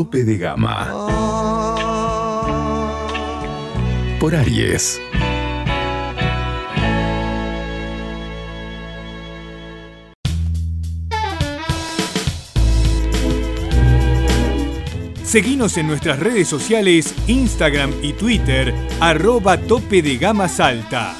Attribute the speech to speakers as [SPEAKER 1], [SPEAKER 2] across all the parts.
[SPEAKER 1] Tope de Gama por Aries.
[SPEAKER 2] Seguinos en nuestras redes sociales, Instagram y Twitter, arroba tope de gama salta.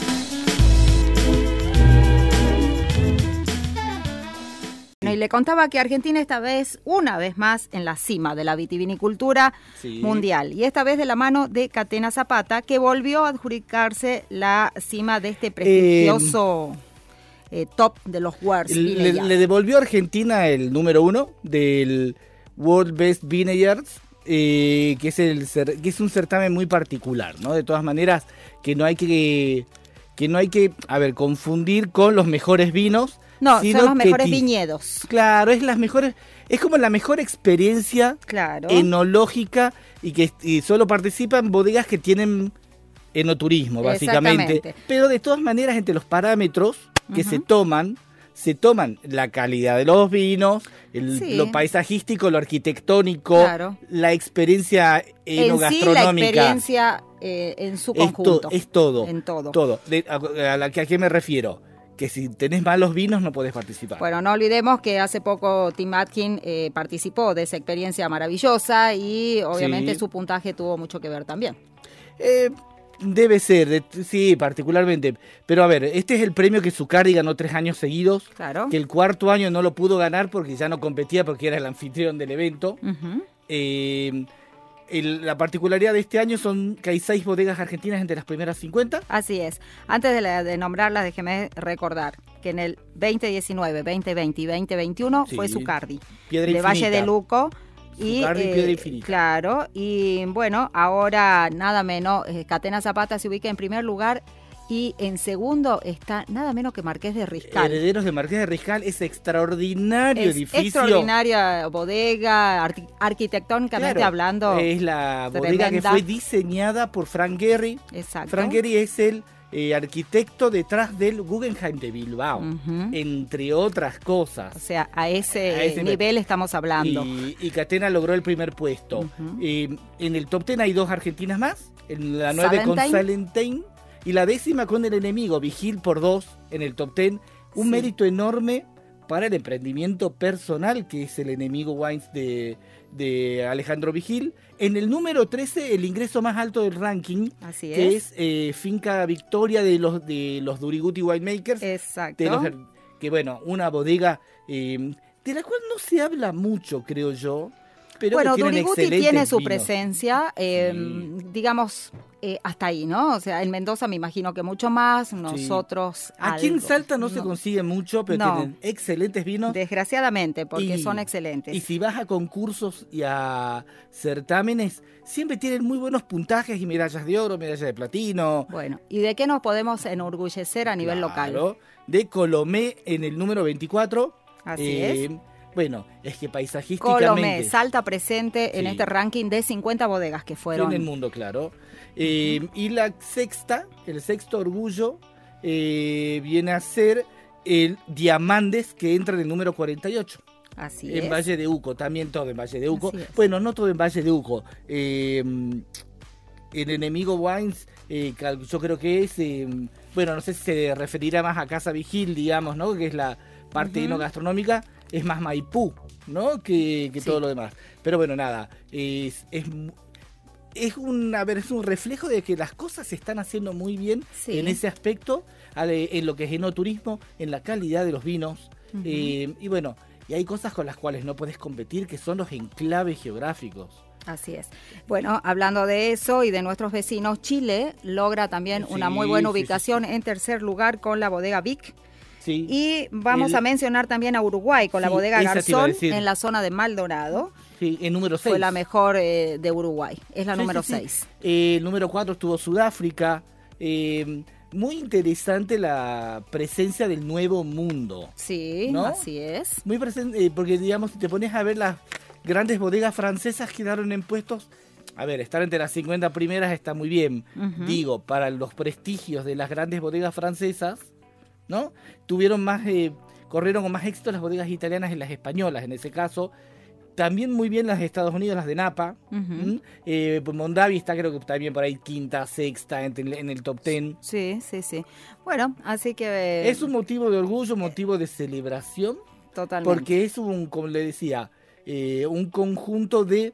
[SPEAKER 3] Bueno, y le contaba que Argentina esta vez, una vez más, en la cima de la vitivinicultura
[SPEAKER 4] Sí.
[SPEAKER 3] mundial. Y esta vez de la mano de Catena Zapata, que volvió a adjudicarse la cima de este prestigioso eh, top de los Worlds.
[SPEAKER 4] Le, le devolvió a Argentina el número uno del World Best Vineyards, eh, que, es el, que es un certamen muy particular, ¿no? De todas maneras, que no hay que, que no hay que, a ver, confundir con los mejores vinos.
[SPEAKER 3] no,
[SPEAKER 4] sino
[SPEAKER 3] son los mejores viñedos.
[SPEAKER 4] Claro, es las mejores, es como la mejor experiencia
[SPEAKER 3] Claro.
[SPEAKER 4] enológica y que y solo participan bodegas que tienen enoturismo, básicamente. Pero de todas maneras, entre los parámetros que se toman, se toman la calidad de los vinos, el-
[SPEAKER 3] Sí.
[SPEAKER 4] lo paisajístico, lo arquitectónico,
[SPEAKER 3] Claro.
[SPEAKER 4] la experiencia
[SPEAKER 3] en sí, la
[SPEAKER 4] enogastronómica.
[SPEAKER 3] experiencia eh, en su
[SPEAKER 4] es, to-
[SPEAKER 3] conjunto.
[SPEAKER 4] es todo.
[SPEAKER 3] En todo.
[SPEAKER 4] Todo. De- a, a la que, ¿A qué me refiero? Que si tenés malos vinos no podés participar.
[SPEAKER 3] Bueno, no olvidemos que hace poco Tim Atkin eh, participó de esa experiencia maravillosa y obviamente
[SPEAKER 4] Sí.
[SPEAKER 3] su puntaje tuvo mucho que ver también.
[SPEAKER 4] Eh, debe ser, de- sí, particularmente. Pero a ver, este es el premio que Zucardi ganó tres años seguidos.
[SPEAKER 3] Claro.
[SPEAKER 4] Que el cuarto año no lo pudo ganar porque ya no competía porque era el anfitrión del evento. Eh, el- la particularidad de este año son que hay seis bodegas argentinas entre las primeras 50.
[SPEAKER 3] Así es. Antes de, la- de nombrarlas, déjeme recordar que en el 2019, 2020 y 2021
[SPEAKER 4] Sí.
[SPEAKER 3] fue Zucardi,
[SPEAKER 4] Piedra
[SPEAKER 3] de Valle de Luco. Y,
[SPEAKER 4] Zucardi,
[SPEAKER 3] eh,
[SPEAKER 4] Piedra Infinita.
[SPEAKER 3] Claro, y bueno, ahora nada menos, eh, Catena Zapata se ubica en primer lugar y en segundo está nada menos que Marqués de Riscal.
[SPEAKER 4] Herederos de Marqués de Riscal, ese extraordinario
[SPEAKER 3] Es
[SPEAKER 4] edificio.
[SPEAKER 3] extraordinaria bodega, arqui- arquitectónicamente
[SPEAKER 4] Claro,
[SPEAKER 3] hablando.
[SPEAKER 4] Es la bodega que fue diseñada por Frank Gehry.
[SPEAKER 3] Exacto.
[SPEAKER 4] Frank Gehry es el eh, arquitecto detrás del Guggenheim de Bilbao, entre otras cosas.
[SPEAKER 3] O sea, a ese,
[SPEAKER 4] A ese
[SPEAKER 3] nivel estamos hablando.
[SPEAKER 4] Y, y Catena logró el primer puesto. Eh, en el top 10 hay dos argentinas más. En la 9 con
[SPEAKER 3] Salentine.
[SPEAKER 4] Y la décima con el enemigo, Vigil por dos en el top 10. Un
[SPEAKER 3] Sí.
[SPEAKER 4] mérito enorme para el emprendimiento personal que es el enemigo Wines de, de Alejandro Vigil. En el número 13, el ingreso más alto del ranking,
[SPEAKER 3] Así
[SPEAKER 4] que
[SPEAKER 3] es.
[SPEAKER 4] es eh, Finca Victoria de los, de los Duriguti Winemakers.
[SPEAKER 3] Exacto.
[SPEAKER 4] de los her- que bueno, una bodega eh, de la cual no se habla mucho, creo yo. Pero
[SPEAKER 3] bueno, Duriguti tiene su presencia, eh,
[SPEAKER 4] Sí.
[SPEAKER 3] digamos, eh, hasta ahí, ¿no? O sea, en Mendoza me imagino que mucho más, nosotros.
[SPEAKER 4] Aquí en. Salta no, se consigue mucho, pero
[SPEAKER 3] No.
[SPEAKER 4] tienen excelentes vinos.
[SPEAKER 3] Desgraciadamente, porque
[SPEAKER 4] Y-
[SPEAKER 3] son excelentes.
[SPEAKER 4] Y si vas a concursos y a certámenes, siempre tienen muy buenos puntajes y medallas de oro, medallas de platino.
[SPEAKER 3] Bueno, ¿y de qué nos podemos enorgullecer a nivel local?
[SPEAKER 4] De Colomé en el número 24.
[SPEAKER 3] Así
[SPEAKER 4] Eh,
[SPEAKER 3] es.
[SPEAKER 4] Bueno, es que paisajísticamente...
[SPEAKER 3] Colomé, Salta presente en
[SPEAKER 4] Sí.
[SPEAKER 3] este ranking de 50 bodegas que fueron.
[SPEAKER 4] en el mundo, claro. Eh, Y la sexta, el sexto orgullo, eh, viene a ser el Diamandes, que entra en el número 48.
[SPEAKER 3] Así
[SPEAKER 4] en
[SPEAKER 3] es.
[SPEAKER 4] Valle de Uco, también todo en Valle de Uco. Bueno, no todo en Valle de Uco. Eh, el enemigo Wines, eh, yo creo que es, eh, bueno, no sé si se referirá más a Casa Vigil, digamos, ¿no? Que es la parte
[SPEAKER 3] Ujú.
[SPEAKER 4] enogastronómica, es más Maipú, ¿no? Que, que
[SPEAKER 3] Sí.
[SPEAKER 4] todo lo demás. Pero bueno, nada, es, es, es un, a ver, es un reflejo de que las cosas se están haciendo muy bien
[SPEAKER 3] Sí.
[SPEAKER 4] en ese aspecto, en lo que es enoturismo, en la calidad de los vinos. Eh, y bueno, y hay cosas con las cuales no puedes competir, que son los enclaves geográficos.
[SPEAKER 3] Así es. Bueno, hablando de eso y de nuestros vecinos, Chile logra también
[SPEAKER 4] Sí,
[SPEAKER 3] una muy buena ubicación en tercer lugar con la bodega Vic.
[SPEAKER 4] Sí.
[SPEAKER 3] Y vamos
[SPEAKER 4] El-
[SPEAKER 3] a mencionar también a Uruguay con la bodega Garzón en la zona de Maldonado.
[SPEAKER 4] Sí, el número 6.
[SPEAKER 3] Fue la mejor eh, de Uruguay. Es la número 6.
[SPEAKER 4] el número 4 estuvo Sudáfrica. Eh, muy interesante la presencia del nuevo mundo.
[SPEAKER 3] Sí,
[SPEAKER 4] ¿No?
[SPEAKER 3] así es.
[SPEAKER 4] Muy presente, eh, porque digamos, si te pones a ver las grandes bodegas francesas quedaron en puestos. A ver, estar entre las 50 primeras está muy bien. Digo, para los prestigios de las grandes bodegas francesas, ¿no? Tuvieron más, eh, corrieron con más éxito las bodegas italianas y las españolas, en ese caso. También muy bien las de Estados Unidos, las de Napa. Eh, pues Mondavi está creo que también por ahí quinta, sexta en, el- en el top ten.
[SPEAKER 3] Sí, sí, sí. Bueno, así que... eh,
[SPEAKER 4] Es un motivo de orgullo, motivo de celebración.
[SPEAKER 3] Totalmente.
[SPEAKER 4] Porque es un, como le decía, un conjunto de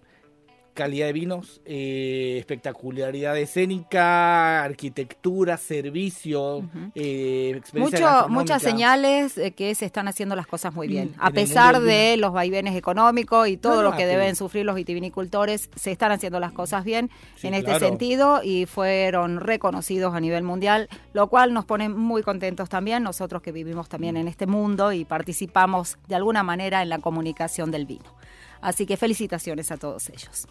[SPEAKER 4] calidad de vinos, eh, espectacularidad escénica, arquitectura, servicio, eh, experiencia
[SPEAKER 3] Mucho, muchas señales eh, que se están haciendo las cosas muy bien.
[SPEAKER 4] Mm,
[SPEAKER 3] A
[SPEAKER 4] en el
[SPEAKER 3] pesar de los vaivenes económicos y todo lo
[SPEAKER 4] no,
[SPEAKER 3] que deben sufrir los vitivinicultores, se están haciendo las cosas bien
[SPEAKER 4] Sí,
[SPEAKER 3] en este
[SPEAKER 4] claro.
[SPEAKER 3] sentido y fueron reconocidos a nivel mundial, lo cual nos pone muy contentos también, nosotros que vivimos también en este mundo y participamos de alguna manera en la comunicación del vino. Así que felicitaciones a todos ellos.